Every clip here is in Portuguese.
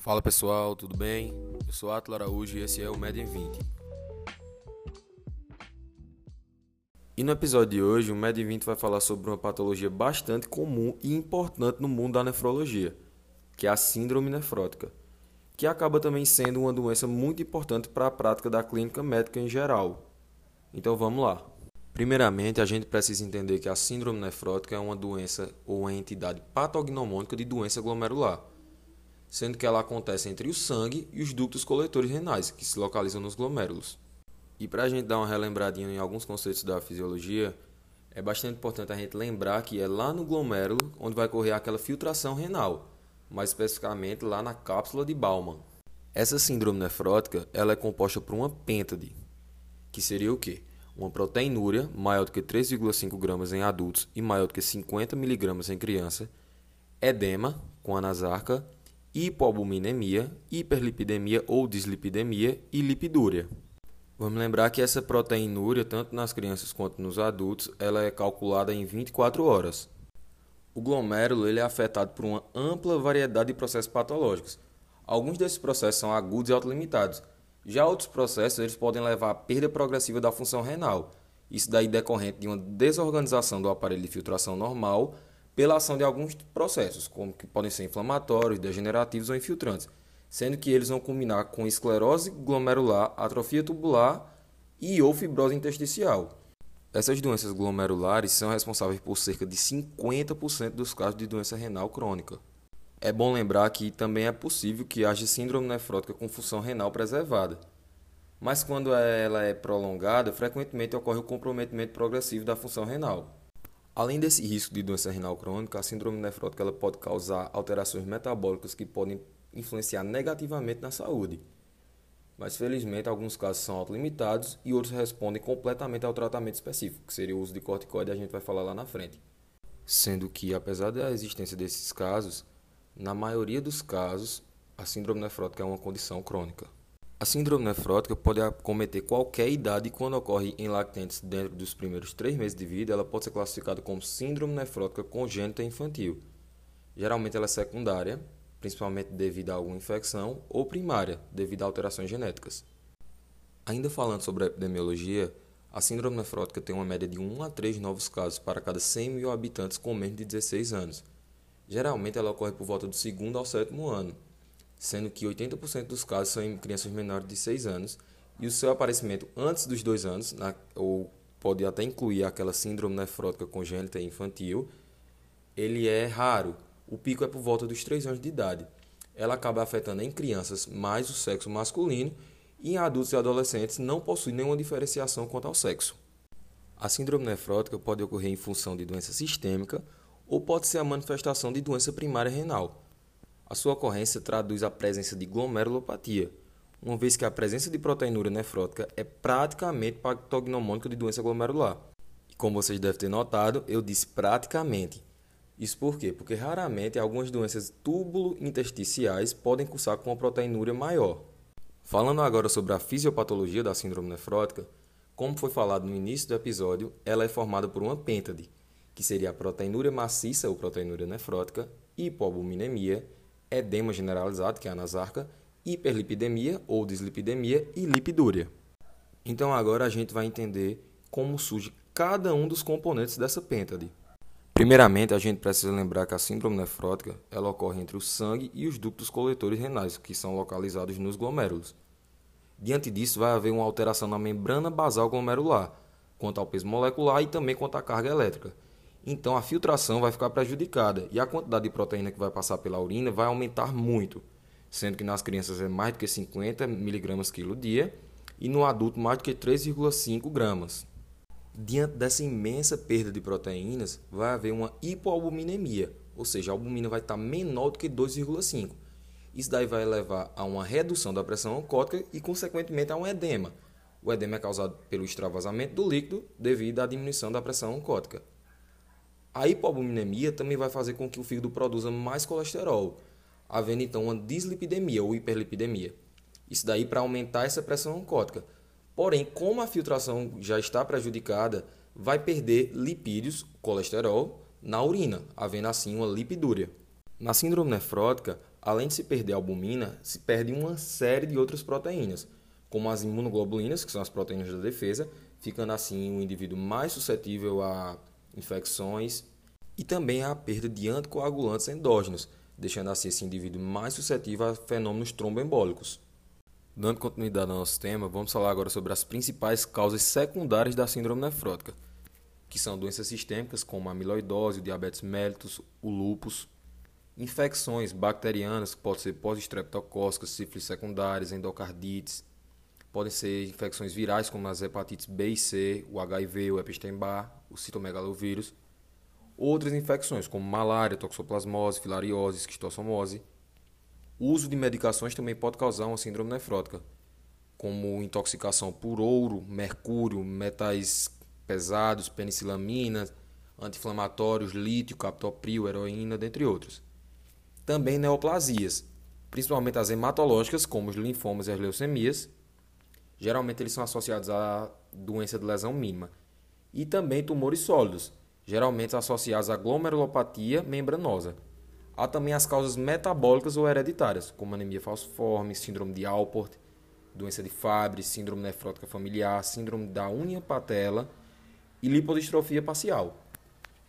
Fala pessoal, tudo bem? Eu sou Atlo Araújo e esse é o Med em 20. E no episódio de hoje, o Med em 20 vai falar sobre uma patologia bastante comum e importante no mundo da nefrologia, que é a síndrome nefrótica, que acaba também sendo uma doença muito importante para a prática da clínica médica em geral. Então vamos lá. Primeiramente, a gente precisa entender que a síndrome nefrótica é uma doença ou uma entidade patognomônica de doença glomerular sendo que ela acontece entre o sangue e os ductos coletores renais, que se localizam nos glomérulos. E para a gente dar uma relembradinha em alguns conceitos da fisiologia, é bastante importante a gente lembrar que é lá no glomérulo onde vai ocorrer aquela filtração renal, mais especificamente lá na cápsula de Bowman. Essa síndrome nefrótica ela é composta por uma pêntade, que seria o quê? Uma proteinúria maior do que 3,5 gramas em adultos e maior do que 50 miligramas em criança, edema com anasarca hipoalbuminemia, hiperlipidemia ou dislipidemia e lipidúria. Vamos lembrar que essa proteinúria, tanto nas crianças quanto nos adultos, ela é calculada em 24 horas. O glomérulo ele é afetado por uma ampla variedade de processos patológicos. Alguns desses processos são agudos e autolimitados. Já outros processos eles podem levar à perda progressiva da função renal. Isso daí decorrente de uma desorganização do aparelho de filtração normal pela ação de alguns processos, como que podem ser inflamatórios, degenerativos ou infiltrantes, sendo que eles vão combinar com esclerose glomerular, atrofia tubular e ou fibrose intersticial. Essas doenças glomerulares são responsáveis por cerca de 50% dos casos de doença renal crônica. É bom lembrar que também é possível que haja síndrome nefrótica com função renal preservada. Mas quando ela é prolongada, frequentemente ocorre o comprometimento progressivo da função renal. Além desse risco de doença renal crônica, a síndrome nefrótica ela pode causar alterações metabólicas que podem influenciar negativamente na saúde. Mas felizmente alguns casos são autolimitados e outros respondem completamente ao tratamento específico, que seria o uso de corticoide, a gente vai falar lá na frente. Sendo que, apesar da existência desses casos, na maioria dos casos, a síndrome nefrótica é uma condição crônica. A síndrome nefrótica pode acometer qualquer idade e quando ocorre em lactentes dentro dos primeiros três meses de vida, ela pode ser classificada como síndrome nefrótica congênita infantil. Geralmente ela é secundária, principalmente devido a alguma infecção, ou primária, devido a alterações genéticas. Ainda falando sobre a epidemiologia, a síndrome nefrótica tem uma média de 1 a 3 novos casos para cada 100 mil habitantes com menos de 16 anos. Geralmente ela ocorre por volta do segundo ao sétimo ano, sendo que 80% dos casos são em crianças menores de 6 anos, e o seu aparecimento antes dos 2 anos, na, ou pode até incluir aquela síndrome nefrótica congênita infantil, ele é raro. O pico é por volta dos 3 anos de idade. Ela acaba afetando em crianças mais o sexo masculino e em adultos e adolescentes não possui nenhuma diferenciação quanto ao sexo. A síndrome nefrótica pode ocorrer em função de doença sistêmica ou pode ser a manifestação de doença primária renal, a sua ocorrência traduz a presença de glomerulopatia, uma vez que a presença de proteinúria nefrótica é praticamente patognomônica de doença glomerular. E como vocês devem ter notado, eu disse praticamente. Isso por quê? Porque raramente algumas doenças túbulo-intersticiais podem cursar com uma proteinúria maior. Falando agora sobre a fisiopatologia da síndrome nefrótica, como foi falado no início do episódio, ela é formada por uma pêntade, que seria a proteinúria maciça ou proteinúria nefrótica, hipoalbuminemia edema generalizado, que é a anasarca, hiperlipidemia ou dislipidemia e lipidúria. Então agora a gente vai entender como surge cada um dos componentes dessa pêntade. Primeiramente, a gente precisa lembrar que a síndrome nefrótica ela ocorre entre o sangue e os ductos coletores renais, que são localizados nos glomérulos. Diante disso, vai haver uma alteração na membrana basal glomerular, quanto ao peso molecular e também quanto à carga elétrica, então a filtração vai ficar prejudicada e a quantidade de proteína que vai passar pela urina vai aumentar muito, sendo que nas crianças é mais do que 50 mg quilo dia e no adulto mais do que 3,5 gramas. Diante dessa imensa perda de proteínas, vai haver uma hipoalbuminemia, ou seja, a albumina vai estar menor do que 2,5. Isso daí vai levar a uma redução da pressão oncótica e, consequentemente, a um edema. O edema é causado pelo extravasamento do líquido devido à diminuição da pressão oncótica. A hipoalbuminemia também vai fazer com que o fígado produza mais colesterol, havendo então uma dislipidemia ou hiperlipidemia. Isso daí para aumentar essa pressão oncótica. Porém, como a filtração já está prejudicada, vai perder lipídios, colesterol, na urina, havendo assim uma lipidúria. Na síndrome nefrótica, além de se perder a albumina, se perde uma série de outras proteínas, como as imunoglobulinas, que são as proteínas da defesa, ficando assim o indivíduo mais suscetível a infecções e também a perda de anticoagulantes endógenos, deixando assim esse indivíduo mais suscetível a fenômenos tromboembólicos. Dando continuidade ao nosso tema, vamos falar agora sobre as principais causas secundárias da síndrome nefrótica, que são doenças sistêmicas como a amiloidose, o diabetes mellitus, o lúpus, infecções bacterianas, que podem ser pós-estreptocócicas, sífilis secundárias, endocardites, podem ser infecções virais como as hepatites B e C, o HIV, o Epstein-Barr, o citomegalovírus, outras infecções como malária, toxoplasmose, filariose, esquistossomose, o uso de medicações também pode causar uma síndrome nefrótica, como intoxicação por ouro, mercúrio, metais pesados, penicilamina, anti-inflamatórios, lítio, captopril, heroína, dentre outros. Também neoplasias, principalmente as hematológicas, como os linfomas e as leucemias. Geralmente eles são associados à doença de lesão mínima. E também tumores sólidos, geralmente associados à glomerulopatia membranosa. Há também as causas metabólicas ou hereditárias, como anemia falciforme, síndrome de Alport, doença de Fabry, síndrome nefrótica familiar, síndrome da unha patela e lipodistrofia parcial.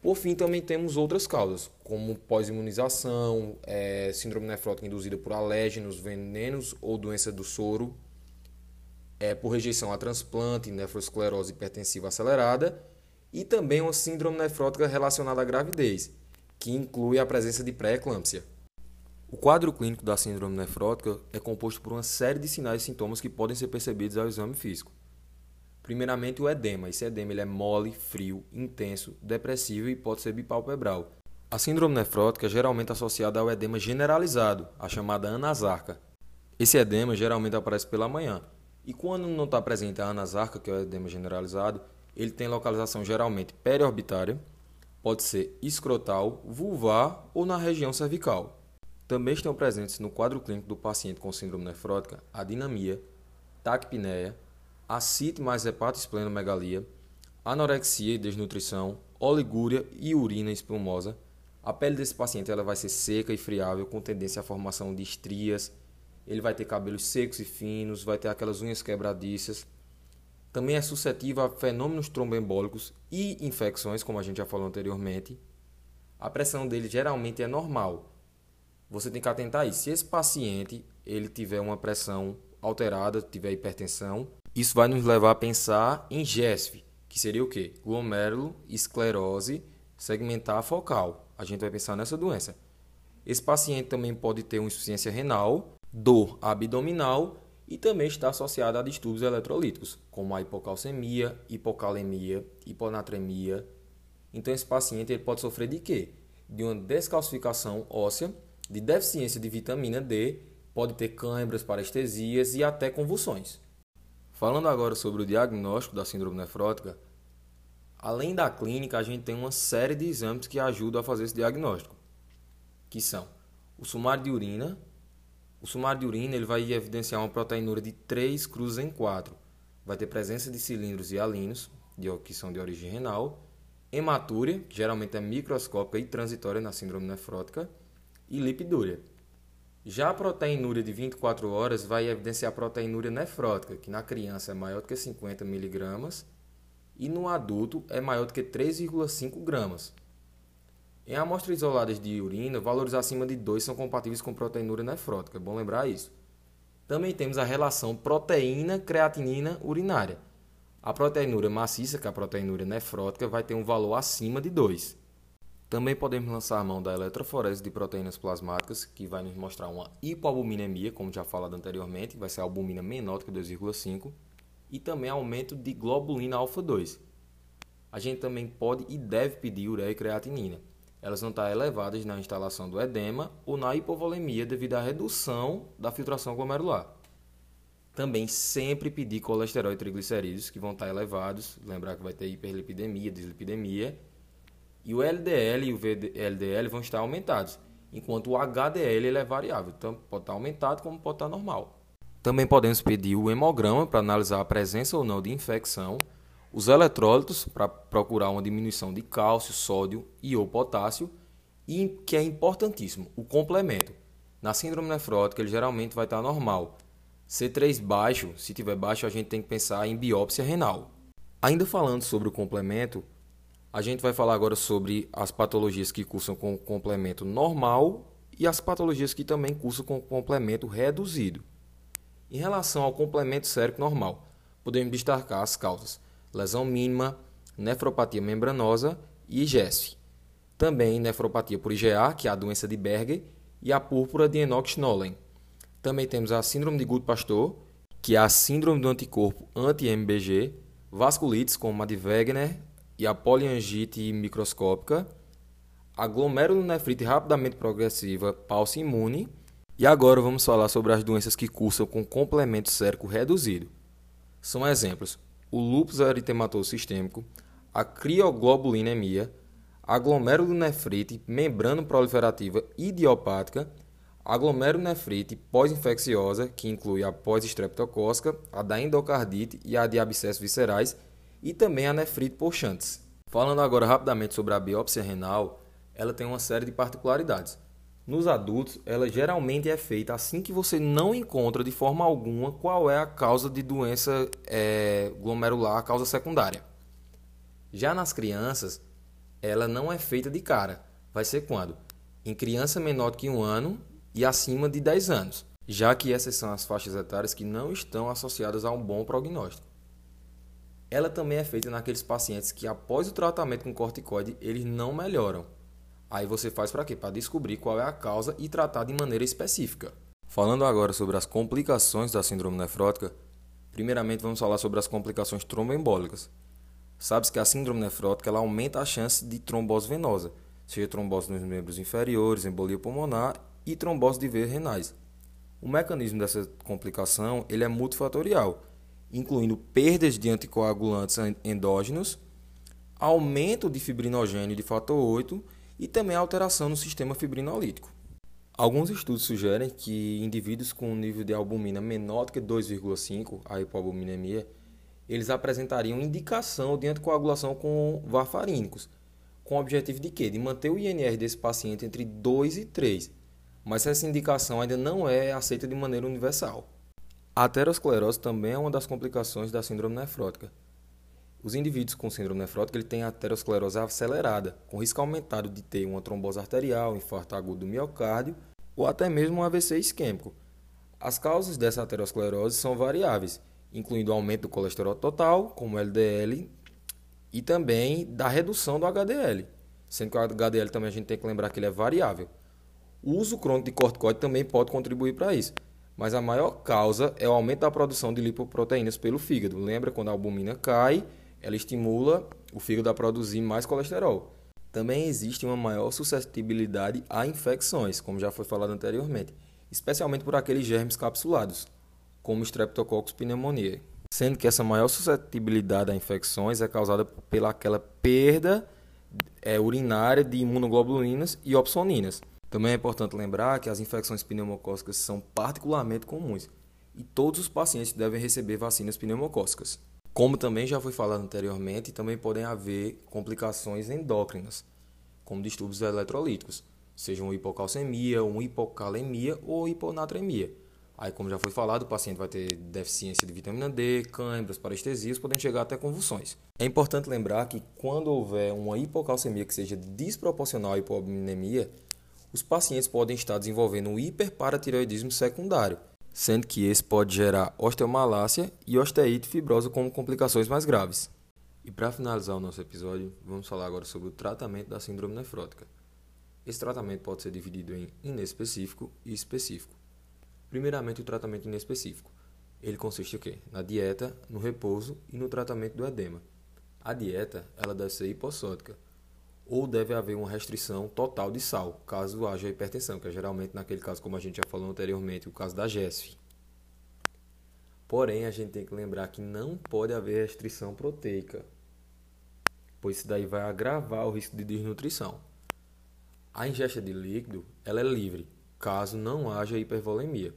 Por fim, também temos outras causas, como pós-imunização, é, síndrome nefrótica induzida por alérgenos, venenos ou doença do soro, é, por rejeição a transplante, nefroesclerose hipertensiva acelerada e também uma síndrome nefrótica relacionada à gravidez, que inclui a presença de pré-eclâmpsia. O quadro clínico da síndrome nefrótica é composto por uma série de sinais e sintomas que podem ser percebidos ao exame físico. Primeiramente, o edema. Esse edema ele é mole, frio, intenso, depressivo e pode ser bipalpebral. A síndrome nefrótica é geralmente associada ao edema generalizado, a chamada anasarca. Esse edema geralmente aparece pela manhã. E quando não está presente a anasarca, que é o edema generalizado, ele tem localização geralmente periorbitária, pode ser escrotal, vulvar ou na região cervical. Também estão presentes no quadro clínico do paciente com síndrome nefrótica a dinamia, taquipneia, hepatosplenomegalia, anorexia e desnutrição, oligúria e urina espumosa. A pele desse paciente ela vai ser seca e friável, com tendência à formação de estrias. Ele vai ter cabelos secos e finos, vai ter aquelas unhas quebradiças também é suscetível a fenômenos tromboembólicos e infecções, como a gente já falou anteriormente. A pressão dele geralmente é normal. Você tem que atentar aí. Se esse paciente ele tiver uma pressão alterada, tiver hipertensão, isso vai nos levar a pensar em GESF, que seria o quê? Glomérulo, esclerose segmentar focal. A gente vai pensar nessa doença. Esse paciente também pode ter uma insuficiência renal, dor abdominal e também está associada a distúrbios eletrolíticos, como a hipocalcemia, hipocalemia, hiponatremia. Então esse paciente ele pode sofrer de quê? De uma descalcificação óssea, de deficiência de vitamina D, pode ter câimbras, parestesias e até convulsões. Falando agora sobre o diagnóstico da síndrome nefrótica, além da clínica, a gente tem uma série de exames que ajudam a fazer esse diagnóstico, que são o sumário de urina, o sumário de urina ele vai evidenciar uma proteinúria de 3 cruzes em 4. Vai ter presença de cilindros e alinos, que são de origem renal, hematúria, que geralmente é microscópica e transitória na síndrome nefrótica, e lipidúria. Já a proteinúria de 24 horas vai evidenciar a proteinúria nefrótica, que na criança é maior do que 50 mg e no adulto é maior do que 3,5 gramas. Em amostras isoladas de urina, valores acima de 2 são compatíveis com proteinúria nefrótica, é bom lembrar isso. Também temos a relação proteína-creatinina urinária. A proteinúria maciça, que é a proteinúria nefrótica, vai ter um valor acima de 2. Também podemos lançar a mão da eletroforese de proteínas plasmáticas, que vai nos mostrar uma hipoalbuminemia, como já falado anteriormente, vai ser a albumina menor do que 2,5, e também aumento de globulina alfa 2. A gente também pode e deve pedir ureia e creatinina elas vão estar elevadas na instalação do edema ou na hipovolemia devido à redução da filtração glomerular. Também sempre pedir colesterol e triglicerídeos que vão estar elevados, lembrar que vai ter hiperlipidemia, dislipidemia, e o LDL e o VLDL vão estar aumentados, enquanto o HDL ele é variável, então pode estar aumentado como pode estar normal. Também podemos pedir o hemograma para analisar a presença ou não de infecção os eletrólitos para procurar uma diminuição de cálcio, sódio e ou potássio e que é importantíssimo, o complemento, Na síndrome nefrótica, ele geralmente vai estar normal. C3 baixo, se tiver baixo, a gente tem que pensar em biópsia renal. Ainda falando sobre o complemento, a gente vai falar agora sobre as patologias que cursam com complemento normal e as patologias que também cursam com complemento reduzido. Em relação ao complemento sérico normal, podemos destacar as causas: lesão mínima, nefropatia membranosa e IGESF. Também nefropatia por IgA, que é a doença de Berger, e a púrpura de Enoch-Schnollen. Também temos a síndrome de Gutt-Pasteur, que é a síndrome do anticorpo anti-MBG, vasculites como a de Wegener e a poliangite microscópica, a glomerulonefrite rapidamente progressiva pulse imune. E agora vamos falar sobre as doenças que cursam com complemento sérico reduzido. São exemplos: o lúpus eritematoso sistêmico, a crioglobulinemia, glomerulonefrite membrano proliferativa idiopática, a pós-infecciosa, que inclui a pós-estreptocócica, a da endocardite e a de abscessos viscerais, e também a nefrite por Chantz. Falando agora rapidamente sobre a biópsia renal, ela tem uma série de particularidades. Nos adultos, ela geralmente é feita assim que você não encontra de forma alguma qual é a causa de doença é, glomerular, a causa secundária. Já nas crianças, ela não é feita de cara. Vai ser quando? Em criança menor que um ano e acima de 10 anos, já que essas são as faixas etárias que não estão associadas a um bom prognóstico. Ela também é feita naqueles pacientes que após o tratamento com corticoide eles não melhoram. Aí você faz para quê? Para descobrir qual é a causa e tratar de maneira específica. Falando agora sobre as complicações da síndrome nefrótica, primeiramente vamos falar sobre as complicações tromboembólicas. Sabe-se que a síndrome nefrótica ela aumenta a chance de trombose venosa, seja trombose nos membros inferiores, embolia pulmonar e trombose de veias renais. O mecanismo dessa complicação ele é multifatorial incluindo perdas de anticoagulantes endógenos, aumento de fibrinogênio de fator 8 e também alteração no sistema fibrinolítico. Alguns estudos sugerem que indivíduos com um nível de albumina menor do que 2,5, a hipoalbuminemia, eles apresentariam indicação de anticoagulação com varfarínicos, com o objetivo de quê? De manter o INR desse paciente entre 2 e 3. Mas essa indicação ainda não é aceita de maneira universal. A aterosclerose também é uma das complicações da síndrome nefrótica. Os indivíduos com síndrome nefrótica ele têm aterosclerose acelerada, com risco aumentado de ter uma trombose arterial, infarto agudo do miocárdio ou até mesmo um AVC isquêmico. As causas dessa aterosclerose são variáveis, incluindo o aumento do colesterol total, como LDL, e também da redução do HDL, sendo que o HDL também a gente tem que lembrar que ele é variável. O uso crônico de corticoide também pode contribuir para isso mas a maior causa é o aumento da produção de lipoproteínas pelo fígado. Lembra quando a albumina cai, ela estimula o fígado a produzir mais colesterol. Também existe uma maior suscetibilidade a infecções, como já foi falado anteriormente, especialmente por aqueles germes capsulados, como Streptococcus pneumoniae. Sendo que essa maior suscetibilidade a infecções é causada pela aquela perda é, urinária de imunoglobulinas e opsoninas. Também é importante lembrar que as infecções pneumocócicas são particularmente comuns e todos os pacientes devem receber vacinas pneumocócicas. Como também já foi falado anteriormente, também podem haver complicações endócrinas, como distúrbios eletrolíticos, seja uma hipocalcemia, uma hipocalemia ou hiponatremia. Aí, como já foi falado, o paciente vai ter deficiência de vitamina D, câimbras, parestesias, podem chegar até convulsões. É importante lembrar que quando houver uma hipocalcemia que seja desproporcional à hipoaminemia, os pacientes podem estar desenvolvendo um hiperparatireoidismo secundário, sendo que esse pode gerar osteomalácia e osteite fibrosa como complicações mais graves. E para finalizar o nosso episódio, vamos falar agora sobre o tratamento da síndrome nefrótica. Esse tratamento pode ser dividido em inespecífico e específico. Primeiramente, o tratamento inespecífico. Ele consiste o quê? Na dieta, no repouso e no tratamento do edema. A dieta ela deve ser hipossódica, ou deve haver uma restrição total de sal, caso haja hipertensão, que é geralmente naquele caso, como a gente já falou anteriormente, o caso da GESF. Porém, a gente tem que lembrar que não pode haver restrição proteica, pois isso daí vai agravar o risco de desnutrição. A ingesta de líquido ela é livre, caso não haja hipervolemia.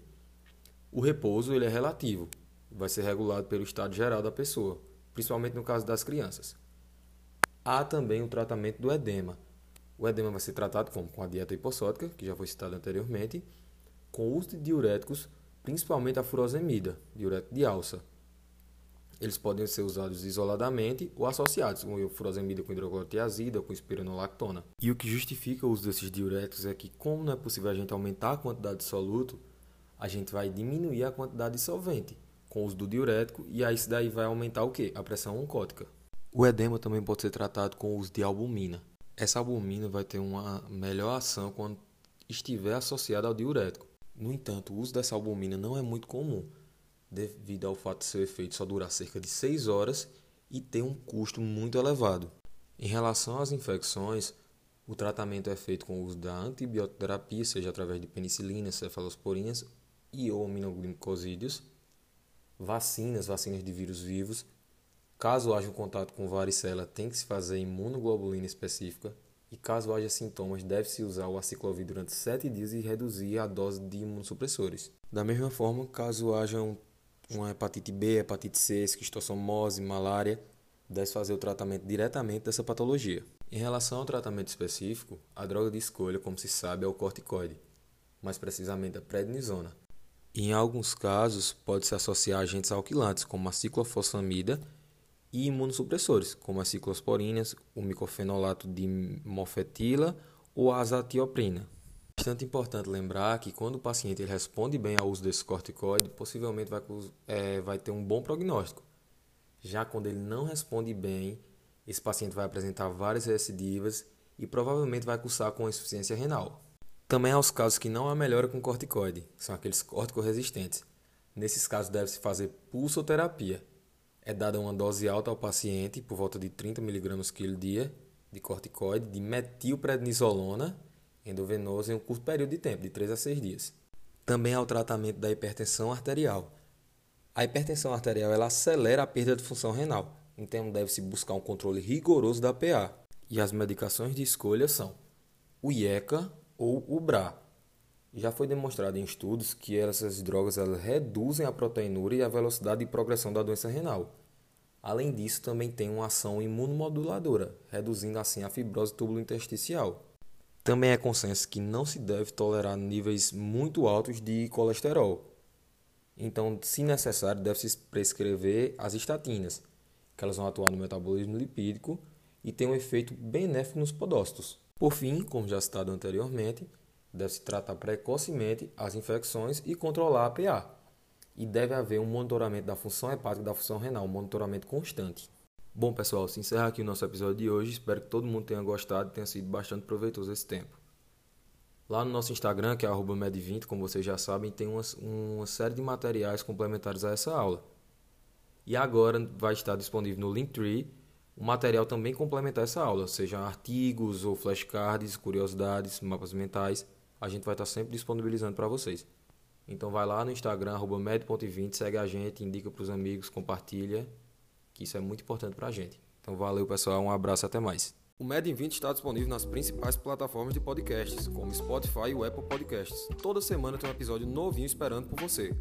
O repouso ele é relativo, vai ser regulado pelo estado geral da pessoa, principalmente no caso das crianças. Há também o tratamento do edema. O edema vai ser tratado como? Com a dieta hipossódica, que já foi citado anteriormente, com o uso de diuréticos, principalmente a furosemida, diurético de alça. Eles podem ser usados isoladamente ou associados, com furosemida com hidroclorotiazida, com espironolactona. E o que justifica o uso desses diuréticos é que, como não é possível a gente aumentar a quantidade de soluto, a gente vai diminuir a quantidade de solvente com o uso do diurético e aí isso daí vai aumentar o que? A pressão oncótica. O edema também pode ser tratado com o uso de albumina. Essa albumina vai ter uma melhor ação quando estiver associada ao diurético. No entanto, o uso dessa albumina não é muito comum, devido ao fato de seu efeito só durar cerca de 6 horas e ter um custo muito elevado. Em relação às infecções, o tratamento é feito com o uso da antibioterapia, seja através de penicilina, cefalosporinas e ou aminoglicosídeos, vacinas, vacinas de vírus vivos. Caso haja um contato com varicela, tem que se fazer imunoglobulina específica. E caso haja sintomas, deve-se usar o aciclovir durante 7 dias e reduzir a dose de imunossupressores. Da mesma forma, caso haja um uma hepatite B, hepatite C, esquistossomose, malária, deve fazer o tratamento diretamente dessa patologia. Em relação ao tratamento específico, a droga de escolha, como se sabe, é o corticoide, mais precisamente a prednisona. Em alguns casos, pode se associar a agentes alquilantes, como a ciclofosfamida, e imunossupressores, como as ciclosporinas, o micofenolato de mofetila ou a azatioprina. É bastante importante lembrar que quando o paciente responde bem ao uso desse corticoide, possivelmente vai, é, vai ter um bom prognóstico. Já quando ele não responde bem, esse paciente vai apresentar várias recidivas e provavelmente vai cursar com insuficiência renal. Também há os casos que não há melhora com corticoide, são aqueles corticoresistentes. Nesses casos deve-se fazer pulsoterapia. É dada uma dose alta ao paciente, por volta de 30 mg quilo dia, de corticoide, de metilprednisolona, endovenoso em um curto período de tempo, de 3 a 6 dias. Também há o tratamento da hipertensão arterial. A hipertensão arterial ela acelera a perda de função renal, então deve-se buscar um controle rigoroso da PA. E as medicações de escolha são o IECA ou o BRA. Já foi demonstrado em estudos que essas drogas reduzem a proteinúria e a velocidade de progressão da doença renal. Além disso, também tem uma ação imunomoduladora, reduzindo assim a fibrose túbulo-intersticial. Também é consenso que não se deve tolerar níveis muito altos de colesterol. Então, se necessário, deve-se prescrever as estatinas, que elas vão atuar no metabolismo lipídico e têm um efeito benéfico nos podócitos. Por fim, como já citado anteriormente, deve-se tratar precocemente as infecções e controlar a PA. E deve haver um monitoramento da função hepática e da função renal, um monitoramento constante. Bom, pessoal, se encerra aqui o nosso episódio de hoje. Espero que todo mundo tenha gostado e tenha sido bastante proveitoso esse tempo. Lá no nosso Instagram, que é med20, como vocês já sabem, tem uma, uma série de materiais complementares a essa aula. E agora vai estar disponível no Linktree o material também complementar essa aula, seja artigos ou flashcards, curiosidades, mapas mentais. A gente vai estar sempre disponibilizando para vocês. Então vai lá no Instagram, med.20, segue a gente, indica para os amigos, compartilha que isso é muito importante para a gente. Então valeu, pessoal, um abraço até mais. O Med em 20 está disponível nas principais plataformas de podcasts, como Spotify e o Apple Podcasts. Toda semana tem um episódio novinho esperando por você.